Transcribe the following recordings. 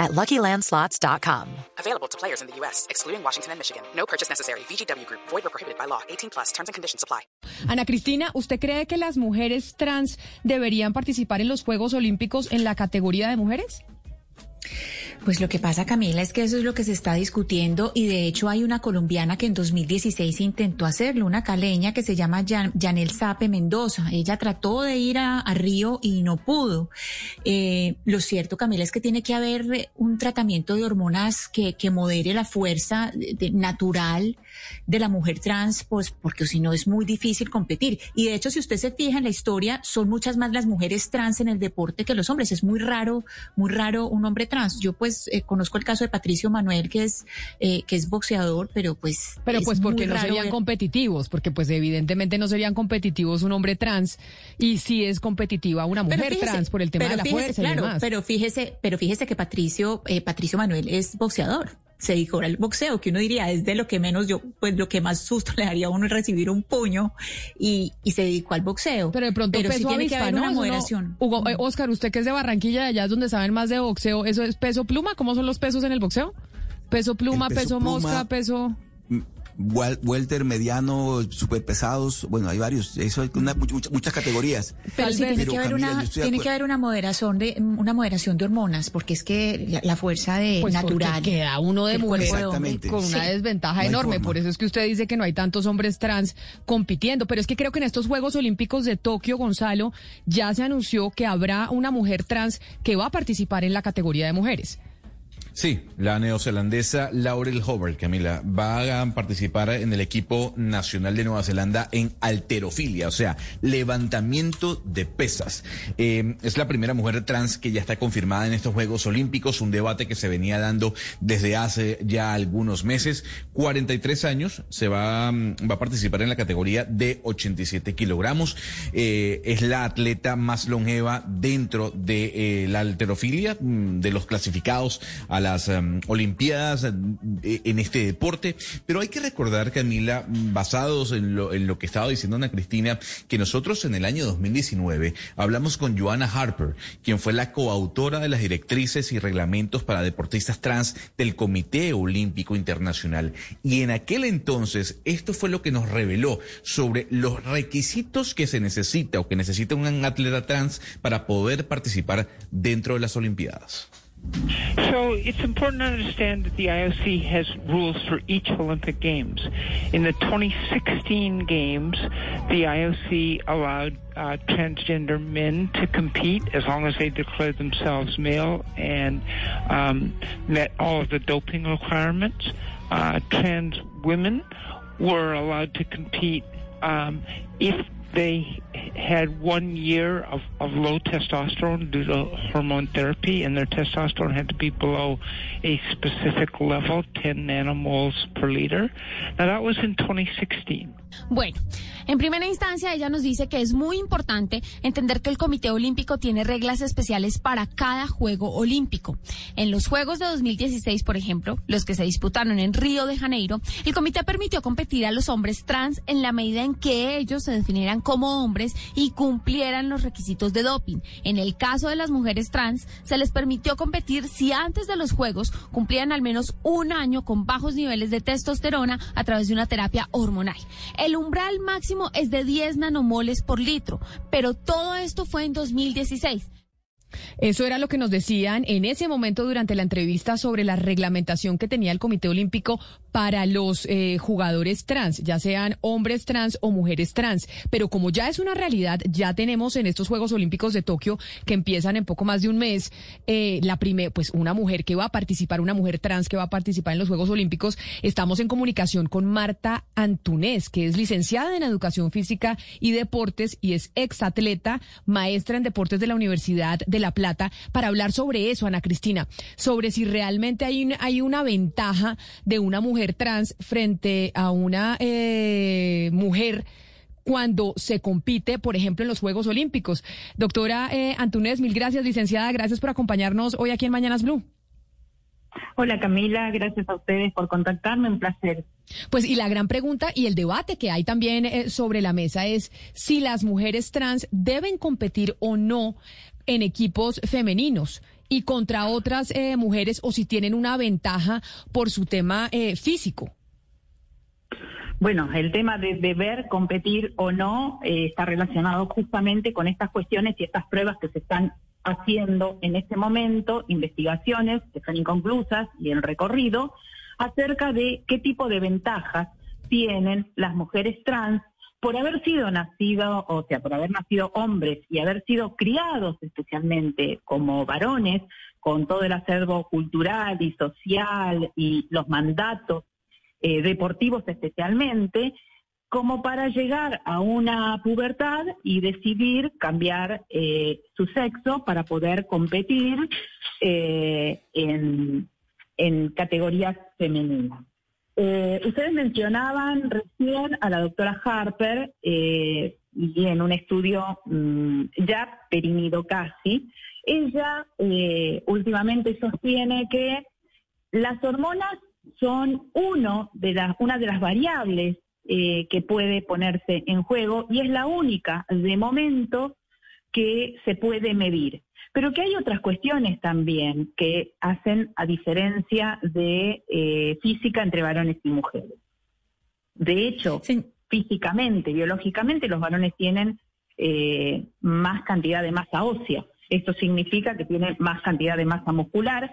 at LuckyLandSlots.com. Available to players in the U.S., excluding Washington and Michigan. No purchase necessary. VGW Group. Void or prohibited by law. 18 plus. Terms and conditions apply. Ana Cristina, ¿usted cree que las mujeres trans deberían participar en los Juegos Olímpicos en la categoría de mujeres? Pues lo que pasa, Camila, es que eso es lo que se está discutiendo y de hecho hay una colombiana que en 2016 intentó hacerlo, una caleña que se llama Jan, Janel Sape Mendoza. Ella trató de ir a, Río y no pudo. Eh, lo cierto, Camila, es que tiene que haber un tratamiento de hormonas que, que modere la fuerza natural de la mujer trans, pues porque si no es muy difícil competir. Y de hecho, si usted se fija en la historia, son muchas más las mujeres trans en el deporte que los hombres. Es muy raro, muy raro un hombre trans. Yo pues eh, conozco el caso de Patricio Manuel, que es, eh, que es boxeador, pero pues... Pero pues porque no serían competitivos, porque pues evidentemente no serían competitivos un hombre trans y sí es competitiva una mujer trans por el tema de la fuerza y demás. Pero fíjese, pero fíjese que Patricio, eh, Patricio Manuel es boxeador se dedicó al boxeo, que uno diría es de lo que menos yo, pues lo que más susto le daría a uno es recibir un puño y, y se dedicó al boxeo. Pero de pronto Pero peso sí tiene avispa, que haber ¿no? una Eso no- moderación. Hugo, eh, Oscar, usted que es de Barranquilla, de allá es donde saben más de boxeo, ¿eso es peso pluma? ¿Cómo son los pesos en el boxeo? Peso pluma, El peso, peso pluma- mosca, peso... Wel- Welter, mediano, super pesados, bueno, hay varios, eso hay una- muchas, muchas categorías. Pero sí tiene que haber Camila, una, tiene que haber una moderación de una moderación de hormonas, porque es que la, la fuerza de Pues natural queda uno de mujer con una Sí. desventaja No enorme. forma. Por eso es que usted dice que no hay tantos hombres trans compitiendo. Pero es que creo que en estos Juegos Olímpicos de Tokio, Gonzalo, ya se anunció que habrá una mujer trans que va a participar en la categoría de mujeres. Sí, la neozelandesa Laurel Hobart, Camila, va a participar en el equipo nacional de Nueva Zelanda en alterofilia, o sea, levantamiento de pesas. Eh, es la primera mujer trans que ya está confirmada en estos Juegos Olímpicos, un debate que se venía dando desde hace ya algunos meses. 43 años, se va, mm, va a participar en la categoría de 87 kilogramos. Eh, es la atleta más longeva dentro de eh, la alterofilia, mm, de los clasificados a las em, Olimpiadas eh, en este deporte. Pero hay que recordar, Camila, basados en lo, en lo que estaba diciendo Ana Cristina, que nosotros en el año 2019 hablamos con Joanna Harper, quien fue la coautora de las directrices y reglamentos para deportistas trans del Comité Olímpico Internacional. Y en aquel entonces, esto fue lo que nos reveló sobre los requisitos que se necesita o que necesita un atleta trans para poder participar dentro de las Olimpiadas. So it's important to understand that the IOC has rules for each Olympic Games. In the 2016 Games, the IOC allowed uh, transgender men to compete as long as they declared themselves male and um, met all of the doping requirements. Uh, trans women were allowed to compete um, if they had one year of, of low testosterone due to hormone therapy, and their testosterone had to be below a specific level, 10 nanomoles per liter. Now, that was in 2016. Bueno, en primera instancia ella nos dice que es muy importante entender que el Comité Olímpico tiene reglas especiales para cada Juego Olímpico. En los Juegos de 2016, por ejemplo, los que se disputaron en Río de Janeiro, el comité permitió competir a los hombres trans en la medida en que ellos se definieran como hombres y cumplieran los requisitos de doping. En el caso de las mujeres trans, se les permitió competir si antes de los Juegos cumplían al menos un año con bajos niveles de testosterona a través de una terapia hormonal. El umbral máximo es de 10 nanomoles por litro, pero todo esto fue en 2016. Eso era lo que nos decían en ese momento durante la entrevista sobre la reglamentación que tenía el Comité Olímpico para los eh, jugadores trans, ya sean hombres trans o mujeres trans. Pero como ya es una realidad, ya tenemos en estos Juegos Olímpicos de Tokio que empiezan en poco más de un mes, eh, la primera, pues una mujer que va a participar, una mujer trans que va a participar en los Juegos Olímpicos. Estamos en comunicación con Marta Antunés, que es licenciada en Educación Física y Deportes y es exatleta, maestra en deportes de la Universidad del la Plata para hablar sobre eso, Ana Cristina, sobre si realmente hay, hay una ventaja de una mujer trans frente a una eh, mujer cuando se compite, por ejemplo, en los Juegos Olímpicos. Doctora eh, Antunes, mil gracias, licenciada, gracias por acompañarnos hoy aquí en Mañanas Blue. Hola Camila, gracias a ustedes por contactarme, un placer. Pues y la gran pregunta y el debate que hay también eh, sobre la mesa es si las mujeres trans deben competir o no en equipos femeninos y contra otras eh, mujeres o si tienen una ventaja por su tema eh, físico. Bueno, el tema de deber competir o no está relacionado justamente con estas cuestiones y estas pruebas que se están haciendo en este momento investigaciones que están inconclusas y en recorrido acerca de qué tipo de ventajas tienen las mujeres trans por haber sido nacido, o sea, por haber nacido hombres y haber sido criados especialmente como varones, con todo el acervo cultural y social y los mandatos eh, deportivos especialmente, como para llegar a una pubertad y decidir cambiar eh, su sexo para poder competir eh, en, categorías femeninas. Eh, ustedes mencionaban recién a la doctora Harper y en un estudio mm, ya perimido casi, ella últimamente sostiene que las hormonas son una de las variables eh, que puede ponerse en juego y es la única de momento que se puede medir. Pero que hay otras cuestiones también que hacen a diferencia de eh, física entre varones y mujeres. De hecho, físicamente, biológicamente, los varones tienen eh, más cantidad de masa ósea. Esto significa que tienen más cantidad de masa muscular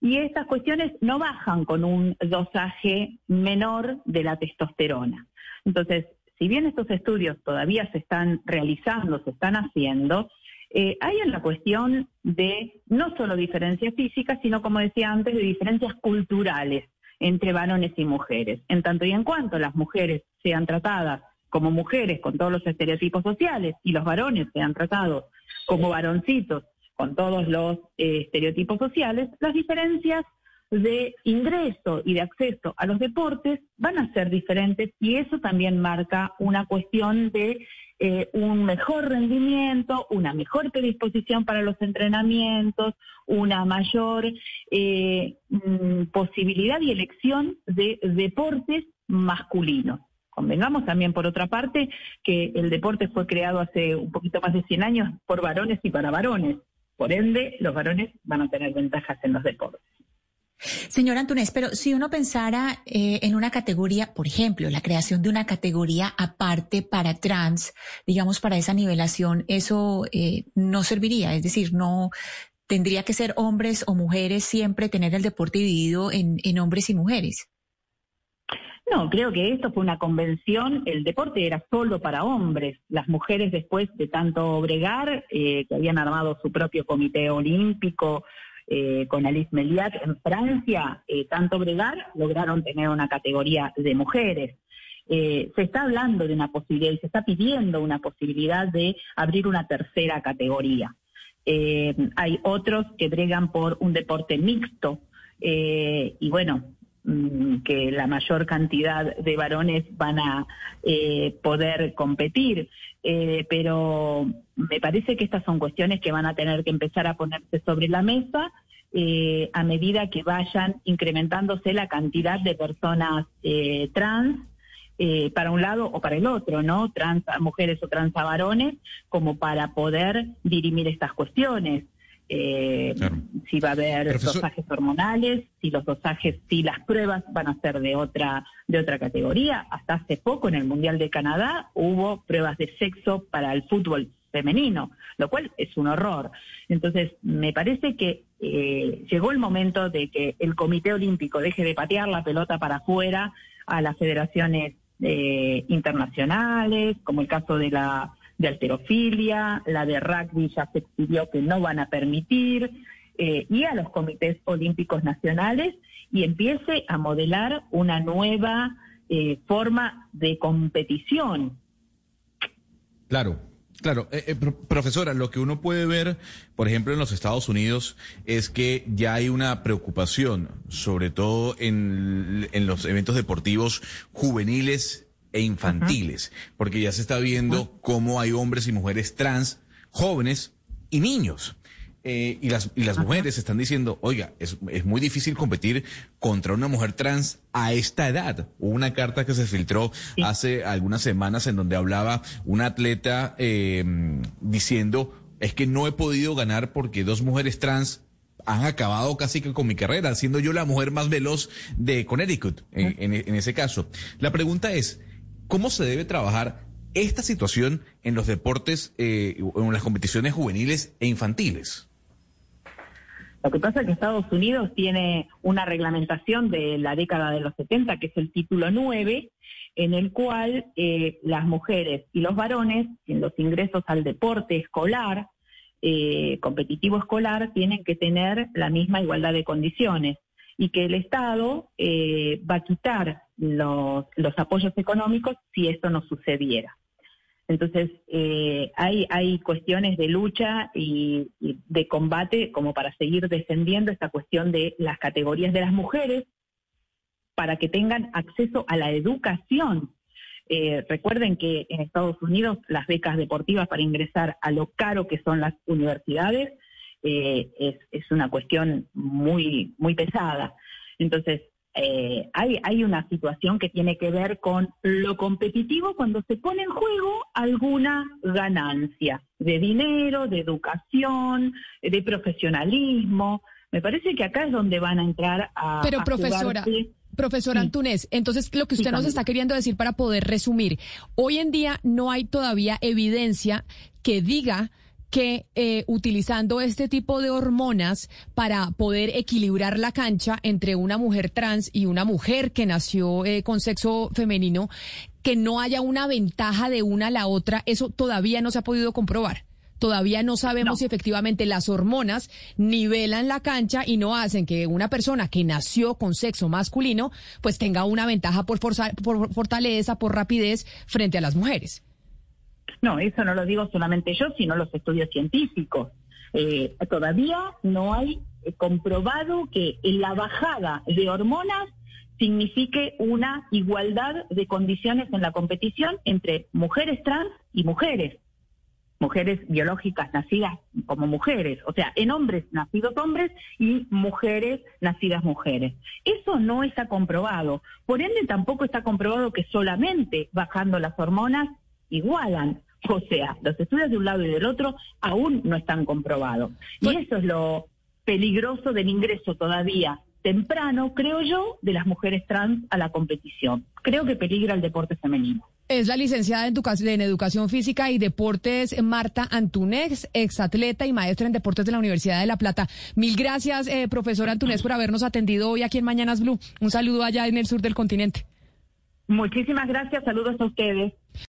y estas cuestiones no bajan con un dosaje menor de la testosterona. Entonces, si bien estos estudios todavía se están realizando, se están haciendo, eh, hay una cuestión de no solo diferencias físicas, sino, como decía antes, de diferencias culturales entre varones y mujeres. En tanto y en cuanto las mujeres sean tratadas como mujeres con todos los estereotipos sociales y los varones sean tratados como varoncitos con todos los eh, estereotipos sociales, las diferencias de ingreso y de acceso a los deportes van a ser diferentes y eso también marca una cuestión de eh, un mejor rendimiento, una mejor predisposición para los entrenamientos, una mayor eh, mm, posibilidad y elección de deportes masculinos. Convengamos también, por otra parte, que el deporte fue creado hace un poquito más de 100 años por varones y para varones. Por ende, los varones van a tener ventajas en los deportes. Señor Antunes, pero si uno pensara eh, en una categoría, por ejemplo, la creación de una categoría aparte para trans, digamos, para esa nivelación, eso eh, no serviría. Es decir, no tendría que ser hombres o mujeres siempre tener el deporte dividido en, hombres y mujeres. No, creo que esto fue una convención, el deporte era solo para hombres, las mujeres después de tanto bregar, eh, que habían armado su propio comité olímpico eh, con Alice Meliat en Francia, eh, tanto bregar, lograron tener una categoría de mujeres. se está hablando de una posibilidad y se está pidiendo una posibilidad de abrir una tercera categoría. hay otros que bregan por un deporte mixto y bueno, que la mayor cantidad de varones van a eh, poder competir, eh, pero me parece que estas son cuestiones que van a tener que empezar a ponerse sobre la mesa eh, a medida que vayan incrementándose la cantidad de personas trans para un lado o para el otro, ¿no? Trans a mujeres o trans a varones, como para poder dirimir estas cuestiones eh, si va a haber dosajes hormonales, si los dosajes, si las pruebas van a ser de otra, de otra categoría. Hasta hace poco en el Mundial de Canadá hubo pruebas de sexo para el fútbol femenino, lo cual es un horror. Entonces, me parece que eh, llegó el momento de que el Comité Olímpico deje de patear la pelota para afuera a las federaciones eh, internacionales, como el caso de la de alterofilia, la de rugby ya se expidió que no van a permitir, eh, y a los comités olímpicos nacionales y empiece a modelar una nueva eh, forma de competición. Claro. Claro, eh, eh, pro- profesora, lo que uno puede ver, por ejemplo, en los Estados Unidos, es que ya hay una preocupación, sobre todo en, en los eventos deportivos juveniles e infantiles, porque ya se está viendo cómo hay hombres y mujeres trans, jóvenes y niños. Eh, y las, y las mujeres están diciendo, oiga, es, es muy difícil competir contra una mujer trans a esta edad. Hubo una carta que se filtró hace algunas semanas en donde hablaba una atleta eh, diciendo, es que no he podido ganar porque dos mujeres trans han acabado casi que con mi carrera, siendo yo la mujer más veloz de Connecticut en, en- en ese caso. La pregunta es, ¿cómo se debe trabajar esta situación en los deportes, eh, en las competiciones juveniles e infantiles? Lo que pasa es que Estados Unidos tiene una reglamentación de la década de los 70, que es el título 9, en el cual eh, las mujeres y los varones, en los ingresos al deporte escolar, eh, competitivo escolar, tienen que tener la misma igualdad de condiciones y que el Estado eh, va a quitar los, los apoyos económicos si esto no sucediera. Entonces, eh, hay, hay cuestiones de lucha y, de combate como para seguir defendiendo esta cuestión de las categorías de las mujeres para que tengan acceso a la educación. Eh, recuerden que en Estados Unidos las becas deportivas para ingresar a lo caro que son las universidades eh, es, es una cuestión muy, muy pesada. Entonces, eh, hay, hay una situación que tiene que ver con lo competitivo cuando se pone en juego alguna ganancia de dinero, de educación, de profesionalismo. Me parece que acá es donde van a entrar a. Pero a profesora, jugarse. profesora Sí. Antunés, entonces lo que usted Sí, nos está queriendo decir para poder resumir, hoy en día no hay todavía evidencia que diga que eh, utilizando este tipo de hormonas para poder equilibrar la cancha entre una mujer trans y una mujer que nació eh, con sexo femenino, que no haya una ventaja de una a la otra, eso todavía no se ha podido comprobar. Todavía no sabemos No. si efectivamente las hormonas nivelan la cancha y no hacen que una persona que nació con sexo masculino pues tenga una ventaja por, forza- por fortaleza, por rapidez frente a las mujeres. No, eso no lo digo solamente yo, sino los estudios científicos. Eh, todavía no hay eh, comprobado que la bajada de hormonas signifique una igualdad de condiciones en la competición entre mujeres trans y mujeres, mujeres biológicas nacidas como mujeres, o sea, en hombres nacidos hombres y mujeres nacidas mujeres. Eso no está comprobado. Por ende, tampoco está comprobado que solamente bajando las hormonas igualan. O sea, los estudios de un lado y del otro aún no están comprobados. Y eso es lo peligroso del ingreso todavía temprano, creo yo, de las mujeres trans a la competición. Creo que peligra el deporte femenino. Es la licenciada en educación, física y deportes Marta Antunés, exatleta y maestra en deportes de la Universidad de La Plata. Mil gracias, eh, profesora Antunés, por habernos atendido hoy aquí en Mañanas Blue. Un saludo allá en el sur del continente. Muchísimas gracias, saludos a ustedes.